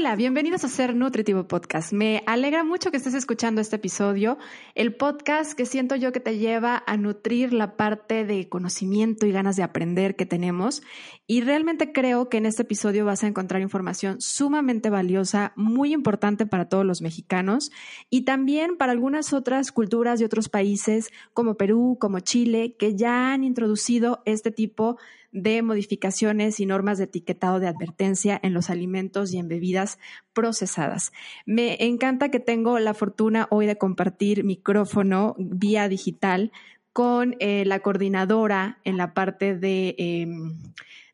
Hola, bienvenidos a Ser Nutritivo Podcast. Me alegra mucho que estés escuchando este episodio, el podcast que siento yo que te lleva a nutrir la parte de conocimiento y ganas de aprender que tenemos. Y realmente creo que en este episodio vas a encontrar información sumamente valiosa, muy importante para todos los mexicanos y también para algunas otras culturas de otros países como Perú, como Chile, que ya han introducido este tipo de modificaciones y normas de etiquetado de advertencia en los alimentos y en bebidas procesadas. Me encanta que tengo la fortuna hoy de compartir micrófono vía digital con eh, la coordinadora en la parte de... Em,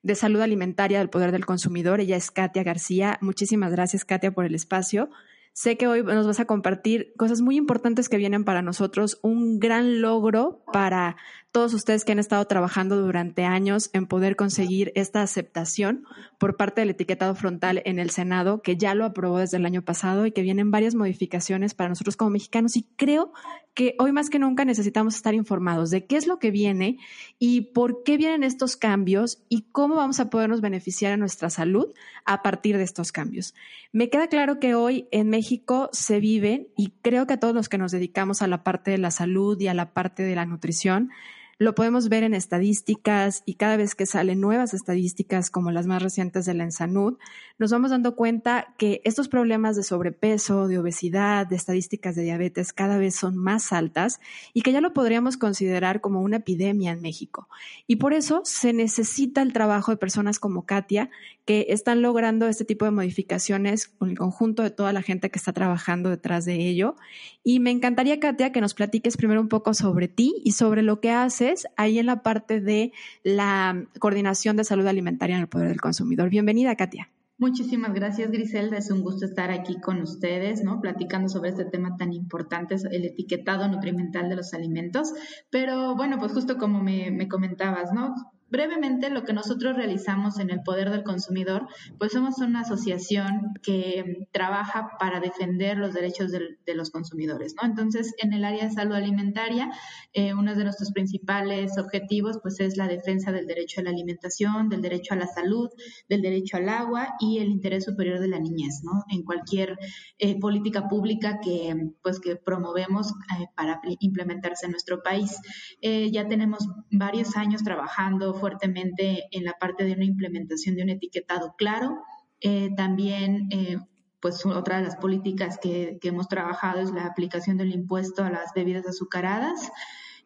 de salud alimentaria del poder del consumidor. Ella es Katia García. Muchísimas gracias, Katia, por el espacio. Sé que hoy nos vas a compartir cosas muy importantes que vienen para nosotros, un gran logro para todos ustedes que han estado trabajando durante años en poder conseguir esta aceptación por parte del etiquetado frontal en el Senado, que ya lo aprobó desde el año pasado y que vienen varias modificaciones para nosotros como mexicanos. Y creo que hoy más que nunca necesitamos estar informados de qué es lo que viene y por qué vienen estos cambios y cómo vamos a podernos beneficiar a nuestra salud a partir de estos cambios. Me queda claro que hoy en México se vive, y creo que a todos los que nos dedicamos a la parte de la salud y a la parte de la nutrición, lo podemos ver en estadísticas y cada vez que salen nuevas estadísticas como las más recientes de la ENSANUD, nos vamos dando cuenta que estos problemas de sobrepeso, de obesidad, de estadísticas de diabetes cada vez son más altas y que ya lo podríamos considerar como una epidemia en México. Y por eso se necesita el trabajo de personas como Katia que están logrando este tipo de modificaciones con el conjunto de toda la gente que está trabajando detrás de ello. Y me encantaría, Katia, que nos platiques primero un poco sobre ti y sobre lo que haces ahí en la parte de la coordinación de salud alimentaria en el poder del consumidor. Bienvenida, Katia. Muchísimas gracias, Griselda. Es un gusto estar aquí con ustedes, ¿no? Platicando sobre este tema tan importante, el etiquetado nutrimental de los alimentos. Pero bueno, pues justo como me, me comentabas, ¿no? Brevemente, lo que nosotros realizamos en el Poder del Consumidor, pues somos una asociación que trabaja para defender los derechos de, los consumidores, ¿no? Entonces, en el área de salud alimentaria, eh, uno de nuestros principales objetivos, pues es la defensa del derecho a la alimentación, del derecho a la salud, del derecho al agua y el interés superior de la niñez, ¿no? En cualquier eh, política pública que, pues, que promovemos eh, para implementarse en nuestro país. ya tenemos varios años trabajando fuertemente en la parte de una implementación de un etiquetado claro. Eh, también, eh, pues otra de las políticas que, hemos trabajado es la aplicación del impuesto a las bebidas azucaradas.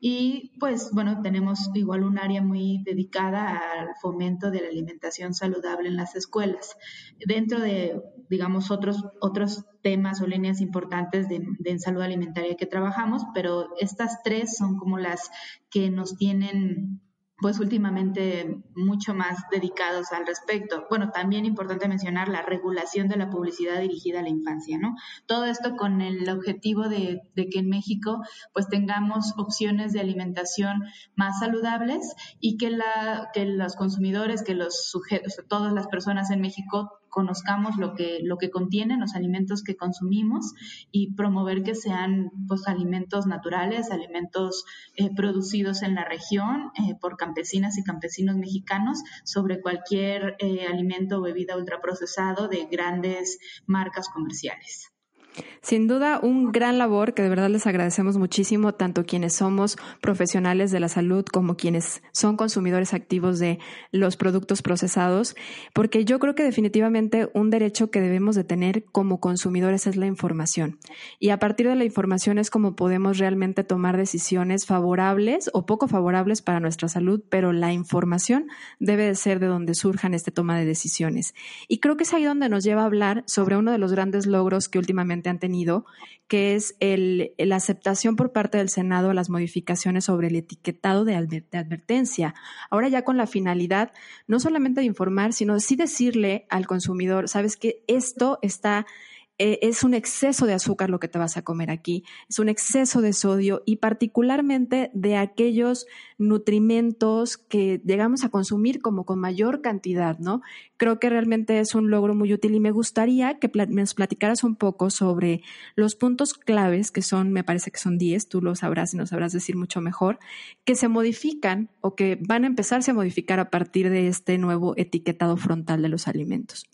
Y pues bueno, tenemos igual un área muy dedicada al fomento de la alimentación saludable en las escuelas. Dentro de, digamos, otros, otros temas o líneas importantes de, de salud alimentaria que trabajamos, pero estas tres son como las que nos tienen pues últimamente mucho más dedicados al respecto. Bueno, también importante mencionar la regulación de la publicidad dirigida a la infancia, ¿no? Todo esto con el objetivo de, que en México pues tengamos opciones de alimentación más saludables y que, la, que los consumidores, que los sujetos, todas las personas en México conozcamos lo que, lo que contienen los alimentos que consumimos y promover que sean pues, alimentos naturales, alimentos eh, producidos en la región eh, por campesinas y campesinos mexicanos sobre cualquier eh, alimento o bebida ultraprocesado de grandes marcas comerciales. Sin duda, un gran labor que de verdad les agradecemos muchísimo, tanto quienes somos profesionales de la salud como quienes son consumidores activos de los productos procesados, porque yo creo que definitivamente un derecho que debemos de tener como consumidores es la información. Y a partir de la información es como podemos realmente tomar decisiones favorables o poco favorables para nuestra salud, pero la información debe de ser de donde surjan este toma de decisiones. Y creo que es ahí donde nos lleva a hablar sobre uno de los grandes logros que últimamente han tenido, que es la aceptación por parte del Senado a las modificaciones sobre el etiquetado de, advertencia. Ahora ya con la finalidad no solamente de informar, sino sí decirle al consumidor, sabes que esto está eh, es un exceso de azúcar lo que te vas a comer aquí, es un exceso de sodio y particularmente de aquellos nutrimentos que llegamos a consumir como con mayor cantidad, ¿no? Creo que realmente es un logro muy útil y me gustaría que nos platicaras un poco sobre los puntos claves, que son, me parece que son 10, tú lo sabrás y nos sabrás decir mucho mejor, que se modifican o que van a empezarse a modificar a partir de este nuevo etiquetado frontal de los alimentos.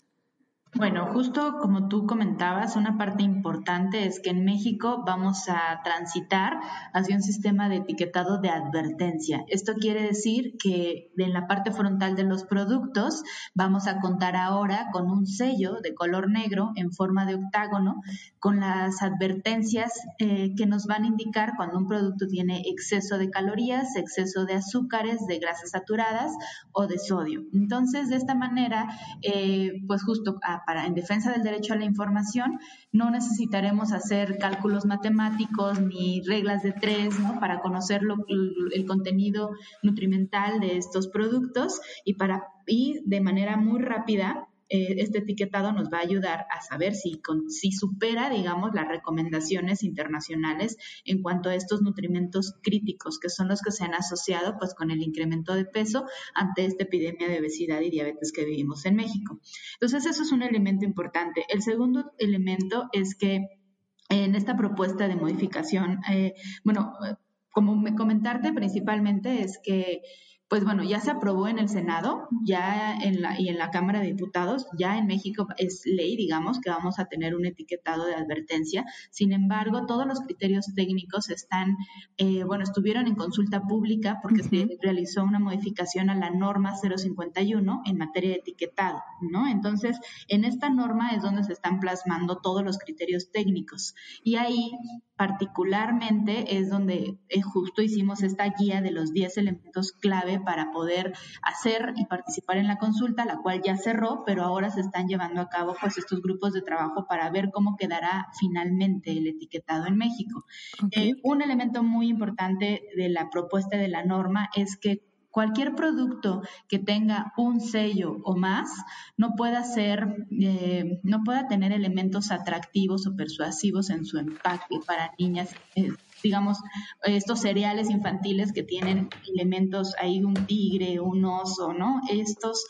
Bueno, justo como tú comentabas, una parte importante es que en México vamos a transitar hacia un sistema de etiquetado de advertencia. Esto quiere decir que en la parte frontal de los productos vamos a contar ahora con un sello de color negro en forma de octágono con las advertencias eh, que nos van a indicar cuando un producto tiene exceso de calorías, exceso de azúcares, de grasas saturadas o de sodio. Entonces, de esta manera, eh, pues justo a para, en defensa del derecho a la información, no necesitaremos hacer cálculos matemáticos ni reglas de tres ¿no? para conocer el contenido nutrimental de estos productos y, para, y de manera muy rápida eh, este etiquetado nos va a ayudar a saber si, si supera, digamos, las recomendaciones internacionales en cuanto a estos nutrimentos críticos, que son los que se han asociado pues con el incremento de peso ante esta epidemia de obesidad y diabetes que vivimos en México. Entonces, eso es un elemento importante. El segundo elemento es que en esta propuesta de modificación, eh, bueno, como me comentarte principalmente es que pues bueno, ya se aprobó en el Senado, ya en la, y en la Cámara de Diputados, ya en México es ley, digamos, que vamos a tener un etiquetado de advertencia. Sin embargo, todos los criterios técnicos están, eh, bueno, estuvieron en consulta pública porque se realizó una modificación a la norma 051 en materia de etiquetado, ¿no? Entonces, en esta norma es donde se están plasmando todos los criterios técnicos. Y ahí particularmente es donde eh, justo hicimos esta guía de los 10 elementos clave para poder hacer y participar en la consulta, la cual ya cerró, pero ahora se están llevando a cabo pues estos grupos de trabajo para ver cómo quedará finalmente el etiquetado en México. Eh, un elemento muy importante de la propuesta de la norma es que cualquier producto que tenga un sello o más no pueda ser, eh, no pueda tener elementos atractivos o persuasivos en su empaque para niñas. Eh, digamos, estos cereales infantiles que tienen elementos ahí, un tigre, un oso, ¿no? Estos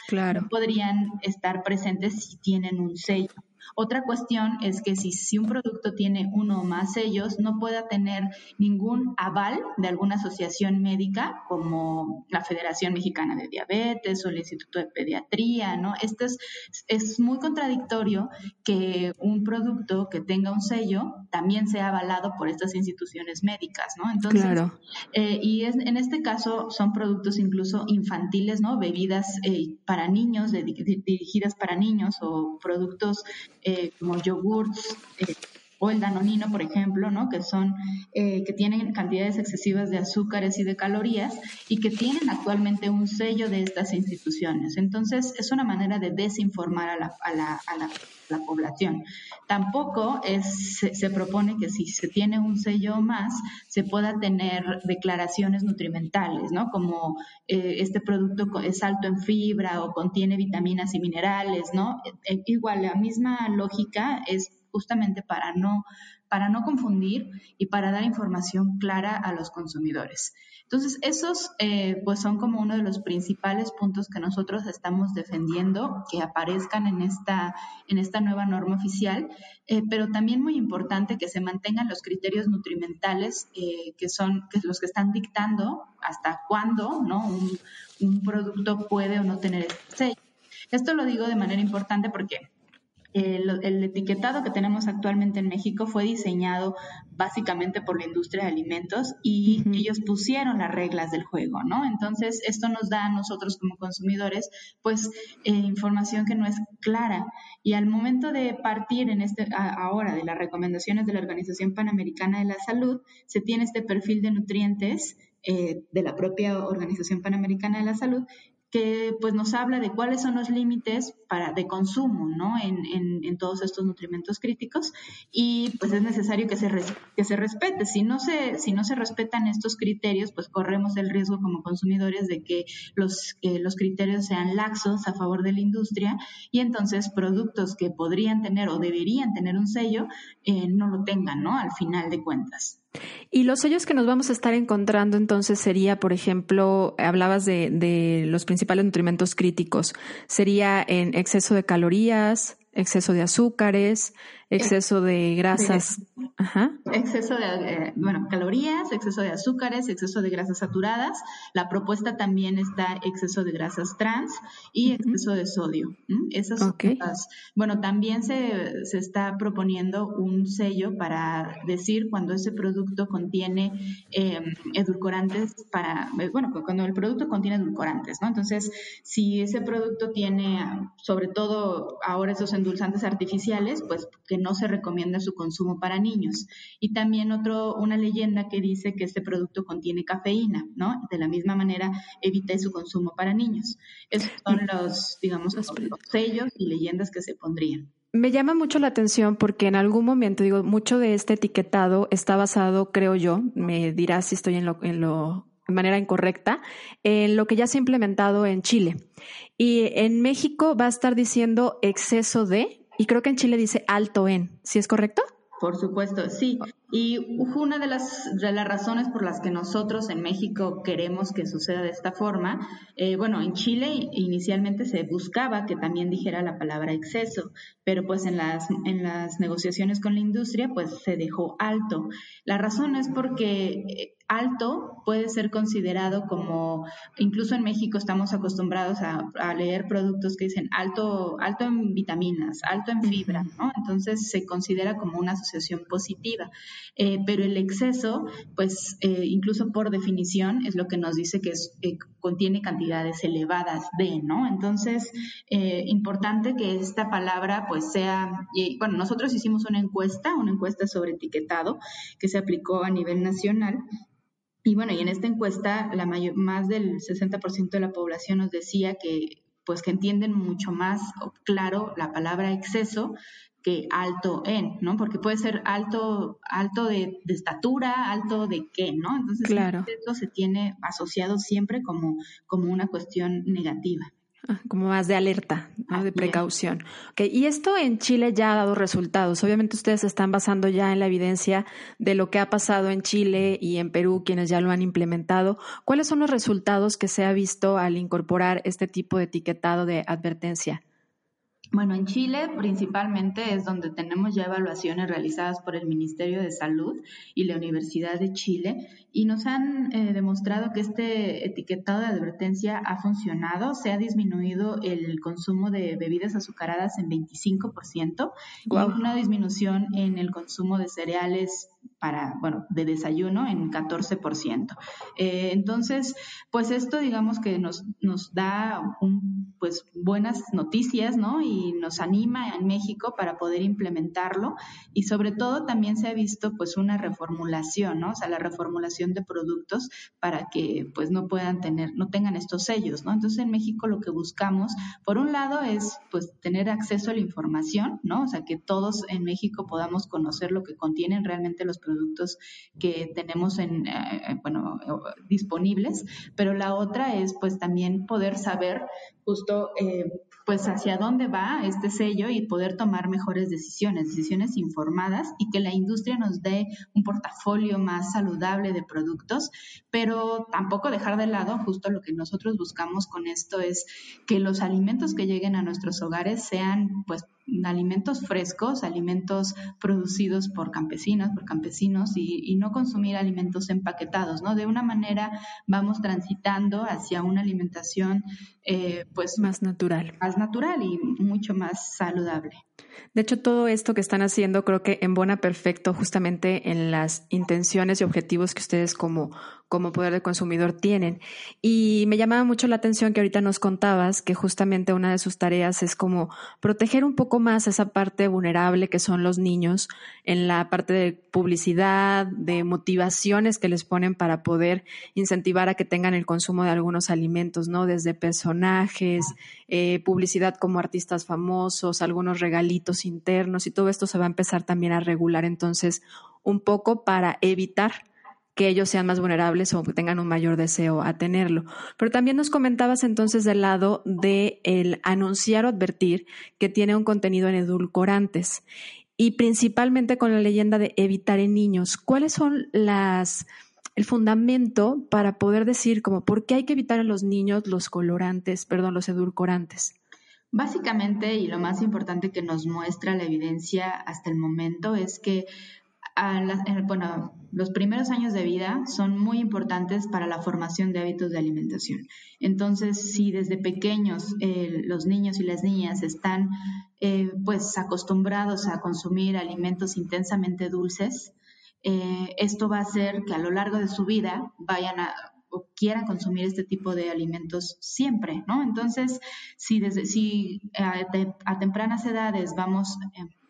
podrían estar presentes si tienen un sello. Otra cuestión es que si, si un producto tiene uno o más sellos, no pueda tener ningún aval de alguna asociación médica como la Federación Mexicana de Diabetes o el Instituto de Pediatría, ¿no? Esto es, es muy contradictorio que un producto que tenga un sello también sea avalado por estas instituciones médicas, ¿no? Entonces, claro. eh, y es, en este caso son productos incluso infantiles, ¿no? Bebidas eh, para niños, dirigidas para niños o productos eh, como yogurts eh, o el danonino, por ejemplo, ¿no? que son eh, que tienen cantidades excesivas de azúcares y de calorías y que tienen actualmente un sello de estas instituciones. Entonces, es una manera de desinformar a la, a la, a la, población. Tampoco se, propone que si se tiene un sello más, se pueda tener declaraciones nutrimentales, ¿no? Como este producto es alto en fibra o contiene vitaminas y minerales, ¿no? igual, la misma lógica es justamente para no, para no confundir y para dar información clara a los consumidores. Entonces, esos eh, pues son como uno de los principales puntos que nosotros estamos defendiendo que aparezcan en esta, en esta nueva norma oficial, eh, pero también muy importante que se mantengan los criterios nutrimentales eh, que son que los que están dictando hasta cuándo ¿no? un, un producto puede o no tener este sello. Esto lo digo de manera importante porque el, etiquetado que tenemos actualmente en México fue diseñado básicamente por la industria de alimentos y ellos pusieron las reglas del juego, ¿no? Entonces, esto nos da a nosotros como consumidores, pues, eh, información que no es clara. Y al momento de partir en este, ahora de las recomendaciones de la Organización Panamericana de la Salud, se tiene este perfil de nutrientes eh, de la propia Organización Panamericana de la Salud que pues nos habla de cuáles son los límites para, de consumo, ¿no? En, todos estos nutrimentos críticos y pues es necesario que se, que respete. Si no se, si no se respetan estos criterios, pues corremos el riesgo como consumidores de que los, los criterios sean laxos a favor de la industria y entonces productos que podrían tener o deberían tener un sello eh, no lo tengan, ¿no? Al final de cuentas. Y los sellos que nos vamos a estar encontrando entonces sería, por ejemplo, hablabas de, los principales nutrimentos críticos, sería en exceso de calorías, exceso de azúcares, exceso de grasas. Exceso de, eh, bueno, calorías, exceso de azúcares, exceso de grasas saturadas. La propuesta también está exceso de grasas trans y exceso de sodio. Esas bueno, también se, se, está proponiendo un sello para decir cuando ese producto contiene em, edulcorantes para, eh, bueno, cuando el producto contiene edulcorantes, ¿no? Entonces, si ese producto tiene, sobre todo ahora esos endulzantes artificiales, pues que no se recomienda su consumo para niños. Y también otro, una leyenda que dice que este producto contiene cafeína, ¿no? De la misma manera, evite su consumo para niños. Esos son los, digamos, los sellos y leyendas que se pondrían. Me llama mucho la atención porque en algún momento, digo, mucho de este etiquetado está basado, creo yo, me dirás si estoy en lo, en lo de manera incorrecta, en lo que ya se ha implementado en Chile. Y en México va a estar diciendo exceso de, y creo que en Chile dice alto en, ¿sí es correcto? Por supuesto, sí. Y una de las, las razones por las que nosotros en México queremos que suceda de esta forma, eh, bueno, en Chile inicialmente se buscaba que también dijera la palabra exceso, pero pues en las, en las negociaciones con la industria pues se dejó alto. La razón es porque eh, alto puede ser considerado como, incluso en México estamos acostumbrados a, leer productos que dicen alto, alto en vitaminas, alto en fibra, ¿no? Entonces se considera como una asociación positiva. Eh, pero el exceso, pues eh, incluso por definición, es lo que nos dice que eh, contiene cantidades elevadas de, ¿no? Entonces, importante que esta palabra pues sea, bueno, nosotros hicimos una encuesta, una encuesta sobre etiquetado que se aplicó a nivel nacional y bueno, y en esta encuesta, la mayor, más del 60% de la población nos decía que pues que entienden mucho más claro la palabra exceso que alto en, ¿no? Porque puede ser alto, alto de, estatura, alto de qué, ¿no? Entonces, claro. eso se tiene asociado siempre como, como una cuestión negativa. Como más de alerta, de precaución. Okay. Y esto en Chile ya ha dado resultados. Obviamente ustedes se están basando ya en la evidencia de lo que ha pasado en Chile y en Perú, quienes ya lo han implementado. ¿Cuáles son los resultados que se ha visto al incorporar este tipo de etiquetado de advertencia? Bueno, en Chile principalmente es donde tenemos ya evaluaciones realizadas por el Ministerio de Salud y la Universidad de Chile y nos han eh, demostrado que este etiquetado de advertencia ha funcionado, se ha disminuido el consumo de bebidas azucaradas en 25% y una disminución en el consumo de cereales para, bueno, de desayuno en 14%. Eh, entonces, pues esto digamos que nos, nos da un, pues buenas noticias, ¿no? Y nos anima en México para poder implementarlo y sobre todo también se ha visto pues una reformulación, ¿no? O sea, la reformulación de productos para que pues no puedan tener, no tengan estos sellos, ¿no? Entonces en México lo que buscamos, por un lado es pues tener acceso a la información, ¿no? O sea, que todos en México podamos conocer lo que contienen realmente los productos que tenemos en, eh, bueno, disponibles, pero la otra es pues también poder saber justo eh, pues hacia dónde va este sello y poder tomar mejores decisiones, decisiones informadas y que la industria nos dé un portafolio más saludable de productos, pero tampoco dejar de lado justo lo que nosotros buscamos con esto es que los alimentos que lleguen a nuestros hogares sean pues alimentos frescos, alimentos producidos por campesinos, por campesinos y, no consumir alimentos empaquetados, ¿no? De una manera vamos transitando hacia una alimentación eh, pues más natural. Más natural y mucho más saludable. De hecho, todo esto que están haciendo creo que embona perfecto justamente en las intenciones y objetivos que ustedes como, como poder de consumidor tienen. Y me llamaba mucho la atención que ahorita nos contabas que justamente una de sus tareas es como proteger un poco más esa parte vulnerable que son los niños en la parte de publicidad, de motivaciones que les ponen para poder incentivar a que tengan el consumo de algunos alimentos, ¿no? Desde personajes, eh, publicidad como artistas famosos, algunos regalitos internos y todo esto se va a empezar también a regular entonces un poco para evitar que ellos sean más vulnerables o tengan un mayor deseo a tenerlo. Pero también nos comentabas entonces del lado de el anunciar o advertir que tiene un contenido en edulcorantes y principalmente con la leyenda de evitar en niños. ¿Cuáles son las el fundamento para poder decir como por qué hay que evitar en los niños los colorantes, perdón, los edulcorantes? Básicamente, y lo más importante que nos muestra la evidencia hasta el momento es que bueno, los primeros años de vida son muy importantes para la formación de hábitos de alimentación. Entonces, si desde pequeños eh, los niños y las niñas están eh, pues acostumbrados a consumir alimentos intensamente dulces, eh, esto va a hacer que a lo largo de su vida vayan a o quieran consumir este tipo de alimentos siempre, ¿no? Entonces, si desde si a, tempranas edades vamos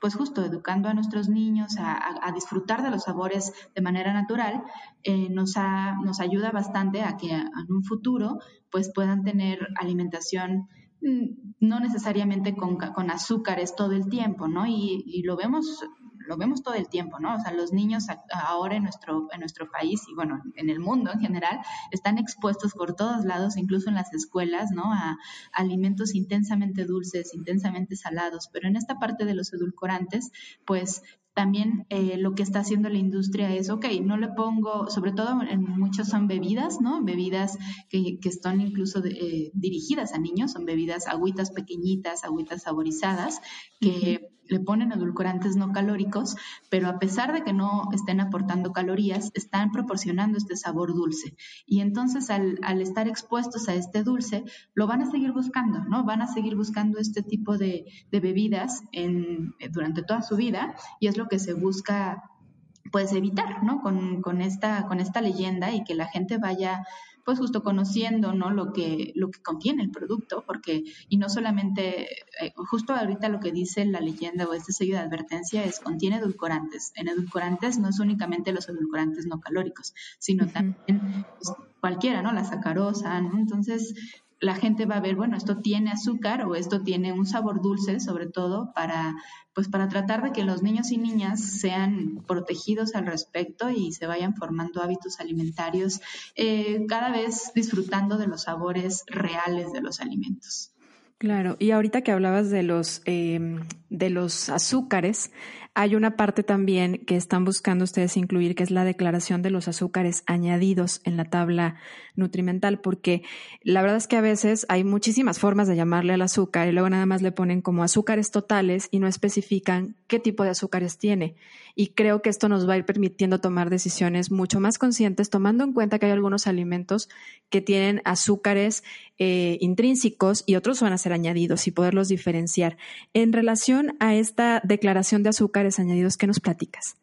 pues justo educando a nuestros niños a, disfrutar de los sabores de manera natural, eh, nos, nos ayuda bastante a que en un futuro pues puedan tener alimentación mm, no necesariamente con, azúcares todo el tiempo, ¿no? Y, lo vemos lo vemos todo el tiempo, ¿no? O sea, los niños ahora en nuestro, en nuestro país y bueno, en el mundo en general, están expuestos por todos lados, incluso en las escuelas, ¿no? A, alimentos intensamente dulces, intensamente salados, pero en esta parte de los edulcorantes, pues también eh, lo que está haciendo la industria es, ok, no le pongo, sobre todo en muchos son bebidas, ¿no? Bebidas que, que están incluso eh, dirigidas a niños, son bebidas agüitas pequeñitas, agüitas saborizadas, que le ponen edulcorantes no calóricos, pero a pesar de que no estén aportando calorías, están proporcionando este sabor dulce. Y entonces al, estar expuestos a este dulce, lo van a seguir buscando, ¿no? Van a seguir buscando este tipo de, bebidas en, durante toda su vida y es lo que se busca pues evitar, ¿no? Con, con, esta, con esta leyenda y que la gente vaya pues justo conociendo, ¿no? Lo que, lo que contiene el producto, porque, y no solamente, eh, justo ahorita lo que dice la leyenda o este sello de advertencia es contiene edulcorantes. En edulcorantes no es únicamente los edulcorantes no calóricos, sino también pues, cualquiera, ¿no? La sacarosa, ¿no? Entonces, la gente va a ver, bueno, esto tiene azúcar o esto tiene un sabor dulce, sobre todo para, pues para tratar de que los niños y niñas sean protegidos al respecto y se vayan formando hábitos alimentarios, eh, cada vez disfrutando de los sabores reales de los alimentos. Claro, y ahorita que hablabas de los, em, de los azúcares, hay una parte también que están buscando ustedes incluir, que es la declaración de los azúcares añadidos en la tabla nutrimental, porque la verdad es que a veces hay muchísimas formas de llamarle al azúcar y luego nada más le ponen como azúcares totales y no especifican qué tipo de azúcares tiene. Y creo que esto nos va a ir permitiendo tomar decisiones mucho más conscientes, tomando en cuenta que hay algunos alimentos que tienen azúcares eh, intrínsecos y otros van a ser añadidos y poderlos diferenciar. En relación a esta declaración de azúcares añadidos, ¿qué nos platicas?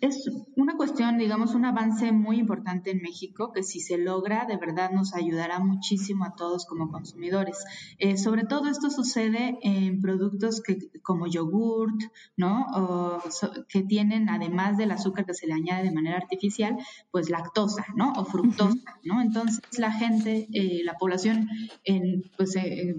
es una cuestión, digamos, un avance muy importante en México que si se logra, de verdad nos ayudará muchísimo a todos como consumidores. Eh, sobre todo esto sucede en productos que, como yogurt, ¿no? O, que tienen, además del azúcar que se le añade de manera artificial, pues lactosa, ¿no? O fructosa, ¿no? Entonces la gente, eh, la población, en, pues eh,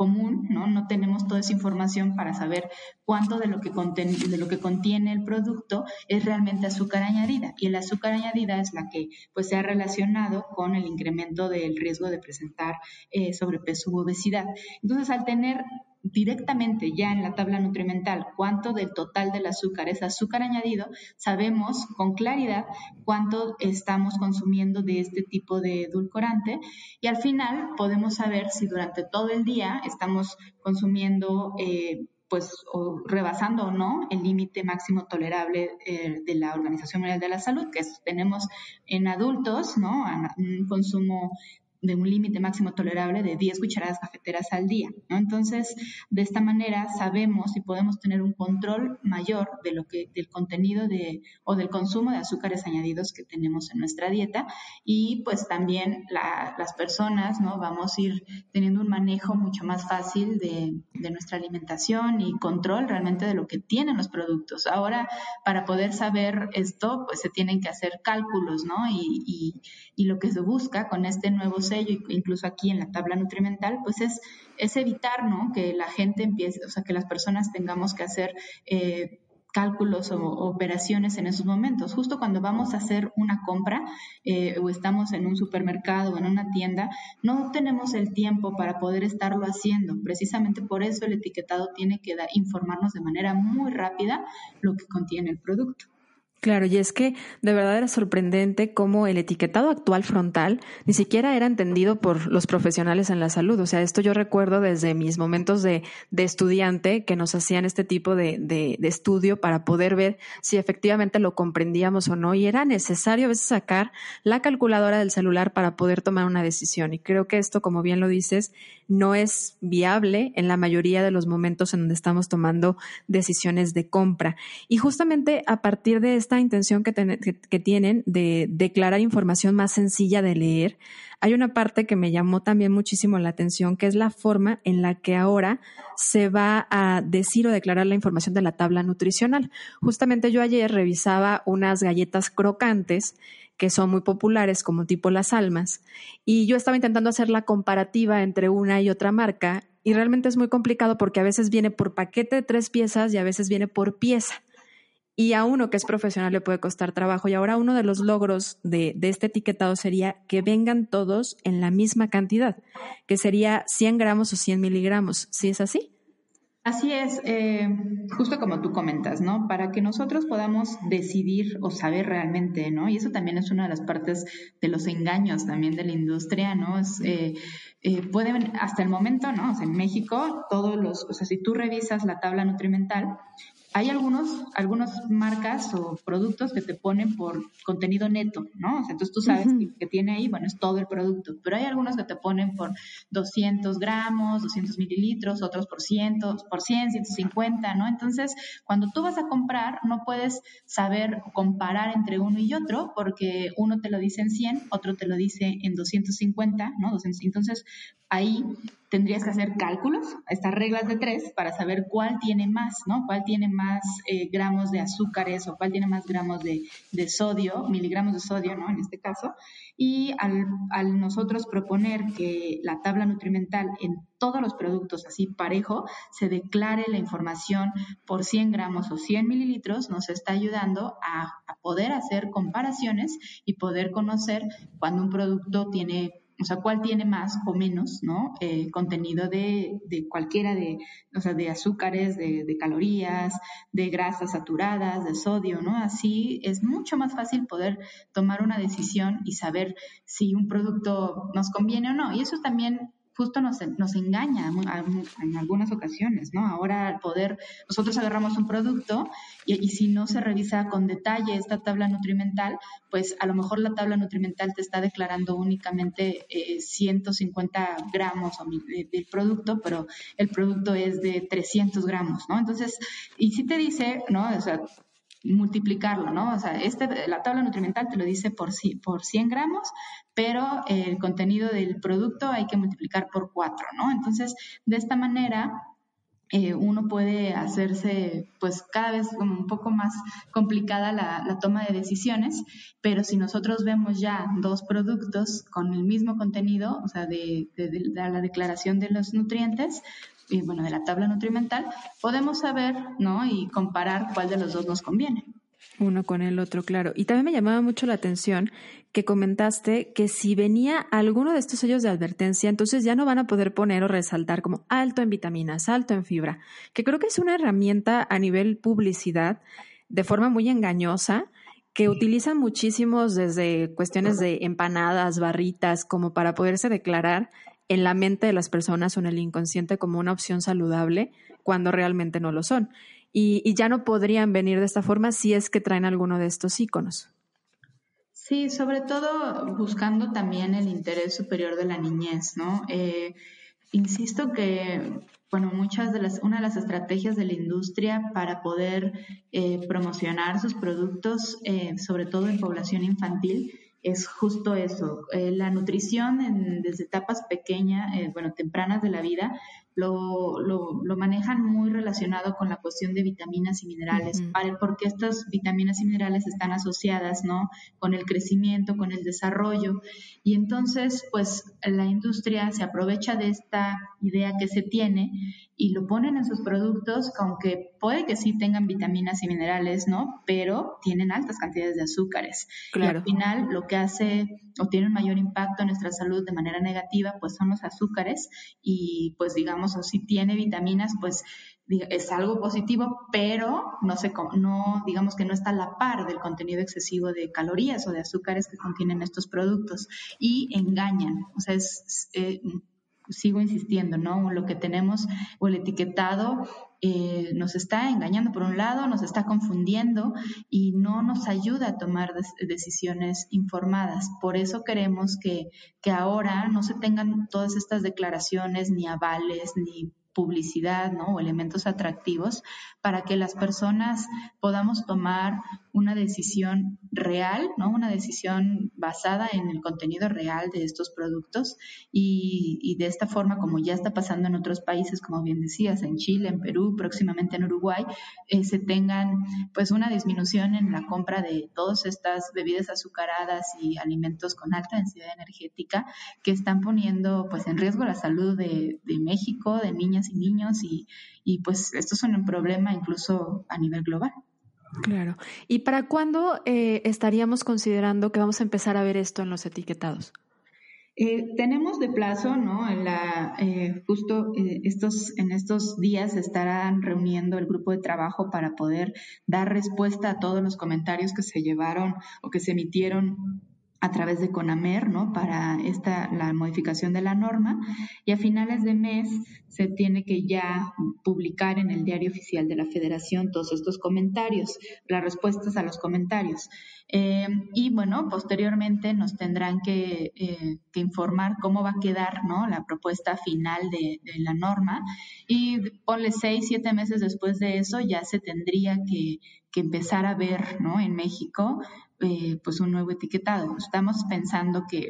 común, ¿no? No tenemos toda esa información para saber cuánto de lo que, contiene, de lo que contiene el producto es realmente azúcar añadida. Y el azúcar añadida es la que pues, se ha relacionado con el incremento del riesgo de presentar eh, sobrepeso u obesidad. Entonces, al tener directamente ya en la tabla nutrimental cuánto del total del azúcar es azúcar añadido, sabemos con claridad cuánto estamos consumiendo de este tipo de edulcorante y al final podemos saber si durante todo el día estamos consumiendo eh, pues o rebasando o no el límite máximo tolerable eh, de la Organización Mundial de la Salud, que tenemos en adultos, ¿no? Un consumo de un límite máximo tolerable de 10 cucharadas cafeteras al día. ¿no? Entonces, de esta manera sabemos y podemos tener un control mayor de lo que, del contenido de, o del consumo de azúcares añadidos que tenemos en nuestra dieta y pues también las personas ¿no? vamos a ir teniendo un manejo mucho más fácil de, de nuestra alimentación y control realmente de lo que tienen los productos. Ahora, para poder saber esto, pues se tienen que hacer cálculos, ¿no? Y, y, y lo que se busca con este nuevo sello, incluso aquí en la tabla nutrimental, pues es, es evitar, ¿no? Que la gente empiece, o sea, que las personas tengamos que hacer eh, cálculos o, operaciones en esos momentos. Justo cuando vamos a hacer una compra eh, o estamos en un supermercado o en una tienda, no tenemos el tiempo para poder estarlo haciendo. Precisamente por eso el etiquetado tiene que informarnos de manera muy rápida lo que contiene el producto. Claro, y es que de verdad era sorprendente cómo el etiquetado actual frontal ni siquiera era entendido por los profesionales en la salud. O sea, esto yo recuerdo desde mis momentos de, de estudiante que nos hacían este tipo de, de, de, estudio para poder ver si efectivamente lo comprendíamos o no. Y era necesario a veces sacar la calculadora del celular para poder tomar una decisión. Y creo que esto, como bien lo dices, no es viable en la mayoría de los momentos en donde estamos tomando decisiones de compra. Y justamente a partir de esta intención que, tienen de declarar información más sencilla de leer, hay una parte que me llamó también muchísimo la atención, que es la forma en la que ahora se va a decir o declarar la información de la tabla nutricional. Justamente yo ayer revisaba unas galletas crocantes que son muy populares, como tipo Las Almas, y yo estaba intentando hacer la comparativa entre una y otra marca, y realmente es muy complicado porque a veces viene por paquete de tres piezas y a veces viene por pieza. Y a uno que es profesional le puede costar trabajo. Y ahora uno de los logros de, de, este etiquetado sería que vengan todos en la misma cantidad, que sería 100 gramos o 100 miligramos. ¿Sí es así? Así es, eh, justo como tú comentas, ¿no? Para que nosotros podamos decidir o saber realmente, ¿no? Y eso también es una de las partes de los engaños también de la industria, ¿no? Es, eh, eh, pueden, hasta el momento, ¿no? En México, todos los, o sea, si tú revisas la tabla nutrimental, hay algunos, algunas marcas o productos que te ponen por contenido neto, ¿no? O sea, entonces tú sabes que, tiene ahí, bueno, es todo el producto, pero hay algunos que te ponen por 200 gramos, 200 mililitros, otros por 100, por 100, 150, ¿no? Entonces, cuando tú vas a comprar, no puedes saber comparar entre uno y otro porque uno te lo dice en 100, otro te lo dice en 250, ¿no? Entonces, ahí tendrías que hacer cálculos, estas reglas de tres, para saber cuál tiene más, ¿no? Cuál tiene más eh, gramos de azúcares o cuál tiene más gramos de, sodio, miligramos de sodio, ¿no? En este caso. Y al, al, nosotros proponer que la tabla nutrimental en todos los productos así parejo se declare la información por 100 gramos o 100 mililitros, nos está ayudando a, a poder hacer comparaciones y poder conocer cuando un producto tiene o sea, cuál tiene más o menos, ¿no? Eh, contenido de, de, cualquiera de, o sea, de azúcares, de, de, calorías, de grasas saturadas, de sodio, ¿no? Así es mucho más fácil poder tomar una decisión y saber si un producto nos conviene o no. Y eso también justo nos, engaña en algunas ocasiones, ¿no? Ahora al poder, nosotros agarramos un producto y, si no se revisa con detalle esta tabla nutrimental, pues a lo mejor la tabla nutrimental te está declarando únicamente 150 eh, gramos del producto, pero el producto es de 300 gramos, ¿no? Entonces, y si te dice, ¿no? O sea, multiplicarlo, ¿no? O sea, este, la tabla nutrimental te lo dice por, por 100 gramos, pero el contenido del producto hay que multiplicar por 4, ¿no? Entonces, de esta manera, eh, uno puede hacerse pues cada vez como un poco más complicada la, toma de decisiones, pero si nosotros vemos ya dos productos con el mismo contenido, o sea, de, de, de la declaración de los nutrientes, y bueno, de la tabla nutrimental, podemos saber, ¿no? Y comparar cuál de los dos nos conviene. Uno con el otro, claro. Y también me llamaba mucho la atención que comentaste que si venía alguno de estos sellos de advertencia, entonces ya no van a poder poner o resaltar como alto en vitaminas, alto en fibra, que creo que es una herramienta a nivel publicidad de forma muy engañosa que utilizan muchísimos desde cuestiones de empanadas, barritas, como para poderse declarar en la mente de las personas o en el inconsciente como una opción saludable cuando realmente no lo son. Y, ya no podrían venir de esta forma si es que traen alguno de estos iconos. Sí, sobre todo buscando también el interés superior de la niñez, ¿no? Eh, insisto que, bueno, muchas de las, una de las estrategias de la industria para poder eh, promocionar sus productos, eh, sobre todo en población infantil, es justo eso. la nutrición en, desde etapas pequeñas, bueno, tempranas de la vida, lo, lo, lo, manejan muy relacionado con la cuestión de vitaminas y minerales, porque estas vitaminas y minerales están asociadas, ¿no? Con el crecimiento, con el desarrollo. Y entonces, pues, la industria se aprovecha de esta idea que se tiene y lo ponen en sus productos, aunque puede que sí tengan vitaminas y minerales, ¿no? Pero tienen altas cantidades de azúcares. Claro. Y al final, lo que hace o tiene un mayor impacto en nuestra salud de manera negativa, pues son los azúcares y pues digamos, o si tiene vitaminas, pues es algo positivo, pero no sé no digamos que no está a la par del contenido excesivo de calorías o de azúcares que contienen estos productos y engañan, o sea, es, eh, sigo insistiendo, ¿no? Lo que tenemos o el etiquetado eh, nos está engañando por un lado, nos está confundiendo y no nos ayuda a tomar decisiones informadas. Por eso queremos que, que ahora no se tengan todas estas declaraciones, ni avales, ni publicidad ¿no? o elementos atractivos para que las personas podamos tomar una decisión real, ¿no? una decisión basada en el contenido real de estos productos y, y, de esta forma, como ya está pasando en otros países, como bien decías, en Chile, en Perú, próximamente en Uruguay, eh, se tengan pues una disminución en la compra de todas estas bebidas azucaradas y alimentos con alta densidad energética que están poniendo pues en riesgo la salud de, México, de niñas y niños y, y pues esto es un problema incluso a nivel global. Claro. ¿Y para cuándo eh, estaríamos considerando que vamos a empezar a ver esto en los etiquetados? Eh, tenemos de plazo, ¿no? En la, eh, justo estos, en estos días estarán reuniendo el grupo de trabajo para poder dar respuesta a todos los comentarios que se llevaron o que se emitieron a través de CONAMER, ¿no? Para esta, la modificación de la norma. Y a finales de mes se tiene que ya publicar en el diario oficial de la Federación todos estos comentarios, las respuestas a los comentarios. Eh, y bueno, posteriormente nos tendrán que, eh, que, informar cómo va a quedar, ¿no? La propuesta final de, la norma. Y ponle seis, siete meses después de eso ya se tendría que, que empezar a ver, ¿no? En México eh, pues un nuevo etiquetado. Estamos pensando que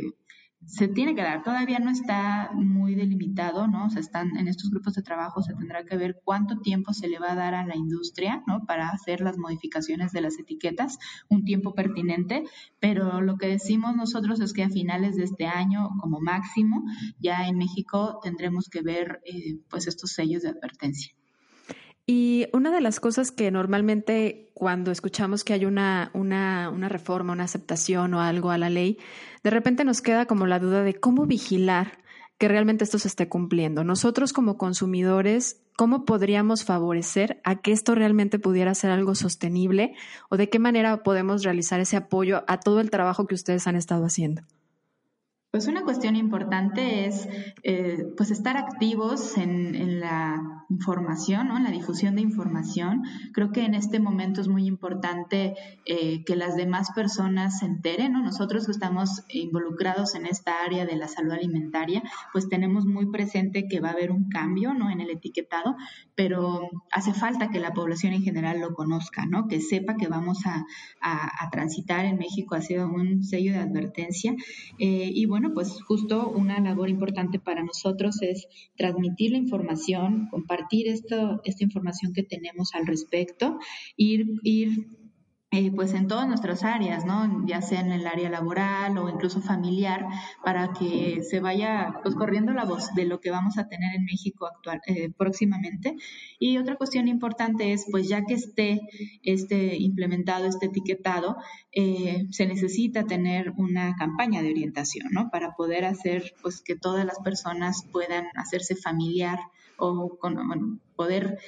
se tiene que dar, todavía no está muy delimitado, ¿no? O sea, están en estos grupos de trabajo se tendrá que ver cuánto tiempo se le va a dar a la industria, ¿no? Para hacer las modificaciones de las etiquetas, un tiempo pertinente, pero lo que decimos nosotros es que a finales de este año, como máximo, ya en México tendremos que ver, eh, pues, estos sellos de advertencia. Y una de las cosas que normalmente cuando escuchamos que hay una, una, una, reforma, una aceptación o algo a la ley, de repente nos queda como la duda de cómo vigilar que realmente esto se esté cumpliendo. Nosotros como consumidores, ¿cómo podríamos favorecer a que esto realmente pudiera ser algo sostenible o de qué manera podemos realizar ese apoyo a todo el trabajo que ustedes han estado haciendo? Pues una cuestión importante es eh, pues estar activos en, la información, ¿no? en la difusión de información. Creo que en este momento es muy importante eh, que las demás personas se enteren. ¿no? Nosotros que estamos involucrados en esta área de la salud alimentaria, pues tenemos muy presente que va a haber un cambio ¿no? en el etiquetado, pero hace falta que la población en general lo conozca, ¿no? que sepa que vamos a transitar en México hacia un sello de advertencia. Eh, y bueno, bueno, pues justo una labor importante para nosotros es transmitir la información, compartir esto, esta información que tenemos al respecto, ir, ir eh, pues en todas nuestras áreas, ¿no? Ya sea en el área laboral o incluso familiar, para que se vaya pues corriendo la voz de lo que vamos a tener en México actual, eh, próximamente. Y otra cuestión importante es, pues ya que esté este implementado, este etiquetado, eh, se necesita tener una campaña de orientación, ¿no? Para poder hacer, pues que todas las personas puedan hacerse familiar o con, poder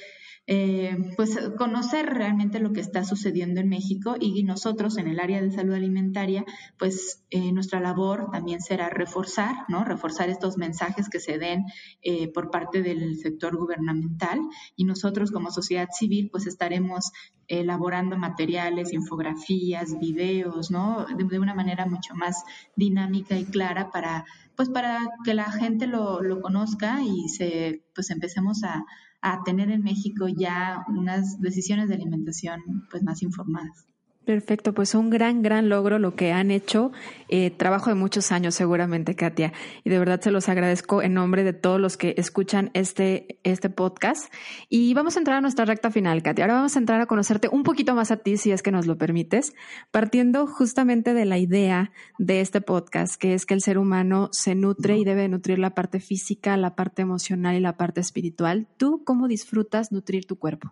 eh, pues conocer realmente lo que está sucediendo en México y nosotros en el área de salud alimentaria, pues eh, nuestra labor también será reforzar, ¿no? Reforzar estos mensajes que se den eh, por parte del sector gubernamental y nosotros como sociedad civil pues estaremos elaborando materiales, infografías, videos, ¿no? De, de, una manera mucho más dinámica y clara para, pues para que la gente lo, lo conozca y se, pues empecemos a, a tener en México ya unas decisiones de alimentación pues más informadas. Perfecto, pues un gran, gran logro lo que han hecho. Eh, trabajo de muchos años seguramente, Katia. Y de verdad se los agradezco en nombre de todos los que escuchan este, este podcast. Y vamos a entrar a nuestra recta final, Katia. Ahora vamos a entrar a conocerte un poquito más a ti, si es que nos lo permites, partiendo justamente de la idea de este podcast, que es que el ser humano se nutre y debe nutrir la parte física, la parte emocional y la parte espiritual. ¿Tú cómo disfrutas nutrir tu cuerpo?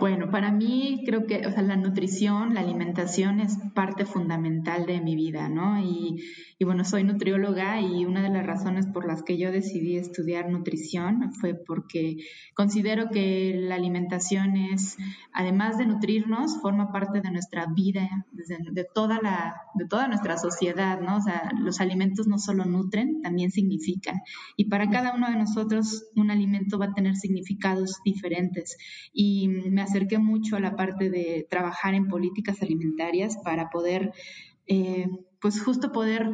Bueno, para mí creo que o sea, la nutrición, la alimentación es parte fundamental de mi vida, ¿no? Y, y, bueno, soy nutrióloga y una de las razones por las que yo decidí estudiar nutrición fue porque considero que la alimentación es, además de nutrirnos, forma parte de nuestra vida, de, de toda, la, de toda nuestra sociedad, ¿no? O sea, los alimentos no solo nutren, también significan. Y para cada uno de nosotros un alimento va a tener significados diferentes. Y me acerqué mucho a la parte de trabajar en políticas alimentarias para poder, eh, pues justo poder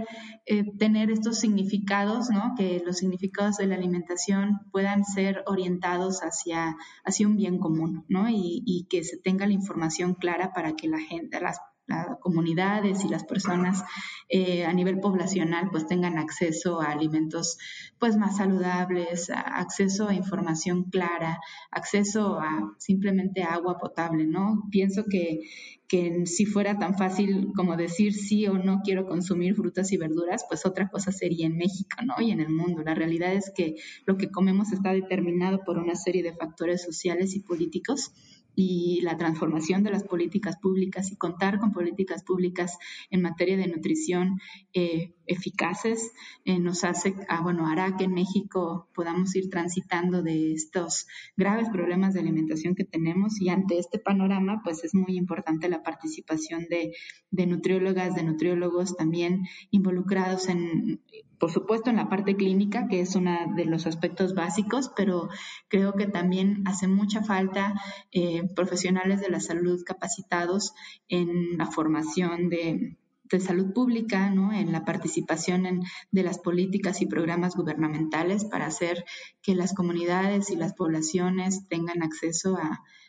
eh, tener estos significados, ¿no? Que los significados de la alimentación puedan ser orientados hacia, hacia un bien común, ¿no? Y, y que se tenga la información clara para que la gente, las las comunidades y las personas eh, a nivel poblacional pues tengan acceso a alimentos pues más saludables, acceso a información clara, acceso a simplemente agua potable, ¿no? Pienso que, que si fuera tan fácil como decir sí o no quiero consumir frutas y verduras, pues otra cosa sería en México, ¿no? Y en el mundo. La realidad es que lo que comemos está determinado por una serie de factores sociales y políticos y la transformación de las políticas públicas y contar con políticas públicas en materia de nutrición eh, eficaces eh, nos hace, ah, bueno, hará que en México podamos ir transitando de estos graves problemas de alimentación que tenemos. Y ante este panorama, pues es muy importante la participación de, de nutriólogas, de nutriólogos también involucrados en por supuesto en la parte clínica, que es uno de los aspectos básicos, pero creo que también hace mucha falta eh, profesionales de la salud capacitados en la formación de, salud pública, ¿no? en la participación en, de las políticas y programas gubernamentales para hacer que las comunidades y las poblaciones tengan acceso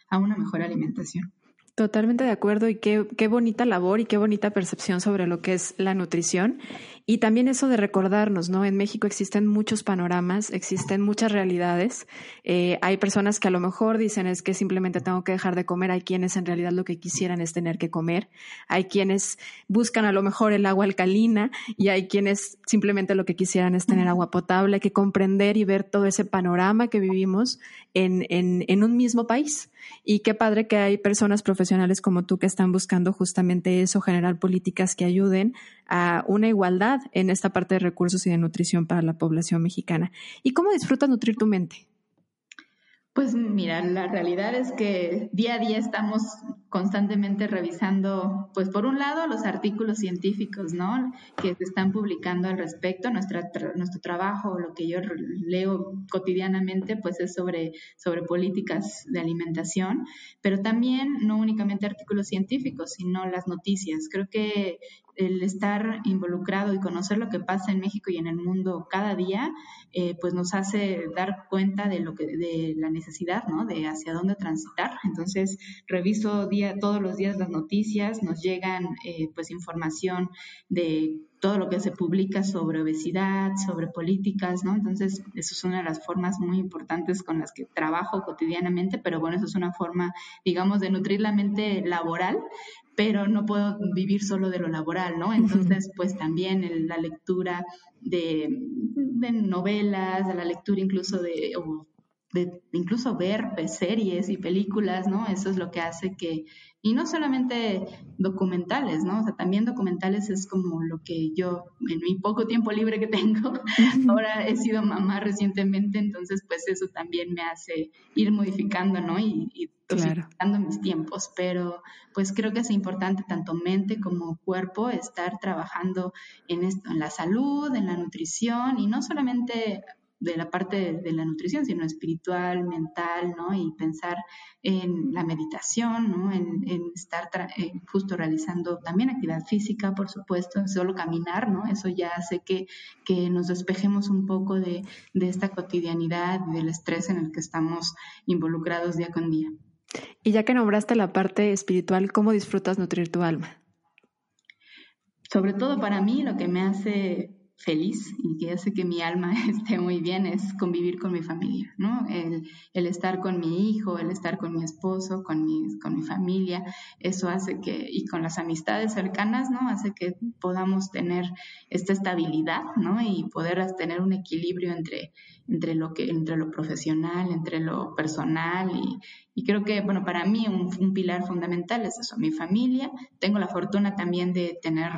a una mejor alimentación. Totalmente de acuerdo y qué, qué, bonita labor y qué bonita percepción sobre lo que es la nutrición. Y también eso de recordarnos, ¿no? En México existen muchos panoramas, existen muchas realidades. Eh, hay personas que a lo mejor dicen es que simplemente tengo que dejar de comer. Hay quienes en realidad lo que quisieran es tener que comer. Hay quienes buscan a lo mejor el agua alcalina y hay quienes simplemente lo que quisieran es tener agua potable. Hay que comprender y ver todo ese panorama que vivimos en, un mismo país. Y qué padre que hay personas profesionales como tú que están buscando justamente eso, generar políticas que ayuden a una igualdad en esta parte de recursos y de nutrición para la población mexicana. ¿Y cómo disfrutas nutrir tu mente? Pues mira, la realidad es que día a día estamos constantemente revisando, pues por un lado, los artículos científicos, ¿no? Que se están publicando al respecto. Nuestra, nuestro trabajo, lo que yo leo cotidianamente, pues es sobre, sobre políticas de alimentación, pero también no únicamente artículos científicos, sino las noticias. Creo que el estar involucrado y conocer lo que pasa en México y en el mundo cada día, eh, pues nos hace dar cuenta de lo que, de la necesidad, ¿no? De hacia dónde transitar. Entonces, reviso día, todos los días las noticias, nos llegan, eh, pues, información de todo lo que se publica sobre obesidad, sobre políticas, ¿no? Entonces, eso es una de las formas muy importantes con las que trabajo cotidianamente, pero bueno, eso es una forma, digamos, de nutrir la mente laboral, pero no puedo vivir solo de lo laboral, ¿no? Entonces, pues también la lectura de, de, novelas, de la lectura incluso de de incluso ver series y películas, ¿no? Eso es lo que hace que, y no solamente documentales, ¿no? O sea, también documentales es como lo que yo, en mi poco tiempo libre que tengo, ahora he sido mamá recientemente, entonces pues eso también me hace ir modificando, ¿no? Y, y dando mis tiempos, pero pues creo que es importante tanto mente como cuerpo estar trabajando en esto, en la salud, en la nutrición y no solamente de la parte de, la nutrición, sino espiritual, mental, ¿no? Y pensar en la meditación, ¿no? En, estar eh, justo realizando también actividad física, por supuesto, solo caminar, ¿no? Eso ya hace que, que nos despejemos un poco de, de esta cotidianidad, del estrés en el que estamos involucrados día con día. Y ya que nombraste la parte espiritual, ¿cómo disfrutas nutrir tu alma? Sobre todo para mí lo que me hace feliz y que hace que mi alma esté muy bien es convivir con mi familia, ¿no? El, estar con mi hijo, el estar con mi esposo, con mi, con mi familia, eso hace que, y con las amistades cercanas, ¿no? Hace que podamos tener esta estabilidad, ¿no? Y poder tener un equilibrio entre, entre, lo, que, entre lo profesional, entre lo personal y, y creo que, bueno, para mí un, pilar fundamental es eso, mi familia. Tengo la fortuna también de tener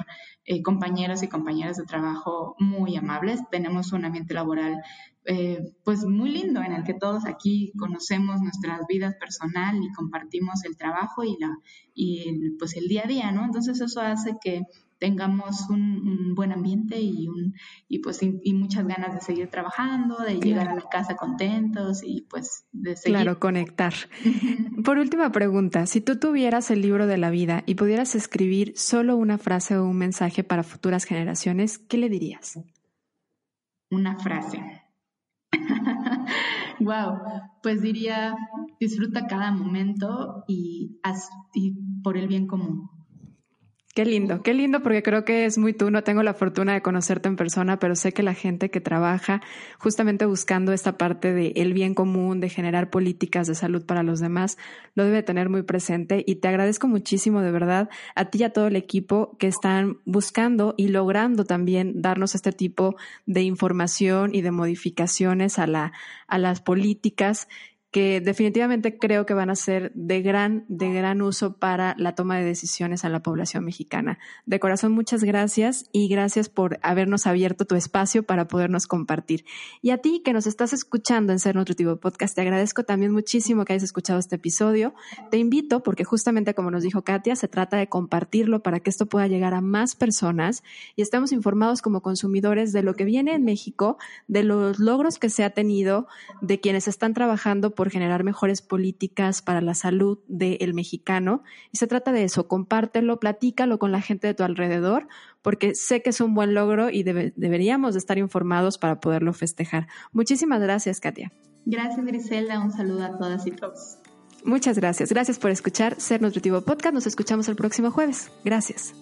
eh, compañeros y compañeras de trabajo muy amables. Tenemos un ambiente laboral eh, pues muy lindo en el que todos aquí conocemos nuestras vidas personal y compartimos el trabajo y la y pues el día a día, ¿no? Entonces eso hace que tengamos un, buen ambiente y, un, y pues y, muchas ganas de seguir trabajando, de llegar a la casa contentos y pues de seguir. Claro, conectar. Por última pregunta, si tú tuvieras el libro de la vida y pudieras escribir solo una frase o un mensaje para futuras generaciones, ¿qué le dirías? Una frase. wow, pues diría, disfruta cada momento y, haz, y por el bien común. Qué lindo, qué lindo porque creo que es muy tú, no tengo la fortuna de conocerte en persona, pero sé que la gente que trabaja justamente buscando esta parte de el bien común, de generar políticas de salud para los demás, lo debe tener muy presente. Y te agradezco muchísimo de verdad a ti y a todo el equipo que están buscando y logrando también darnos este tipo de información y de modificaciones a la a las políticas que definitivamente creo que van a ser de gran, de gran uso para la toma de decisiones a la población mexicana. De corazón, muchas gracias y gracias por habernos abierto tu espacio para podernos compartir. Y a ti que nos estás escuchando en Ser Nutritivo Podcast, te agradezco también muchísimo que hayas escuchado este episodio. Te invito, porque justamente como nos dijo Katia, se trata de compartirlo para que esto pueda llegar a más personas y estemos informados como consumidores de lo que viene en México, de los logros que se ha tenido, de quienes están trabajando por generar mejores políticas para la salud del mexicano. Y se trata de eso, compártelo, platícalo con la gente de tu alrededor, porque sé que es un buen logro y deberíamos de estar informados para poderlo festejar. Muchísimas gracias, Katia. Gracias, Grisela. Un saludo a todas y todos. Muchas gracias. Gracias por escuchar Ser Nutritivo Podcast. Nos escuchamos el próximo jueves. Gracias.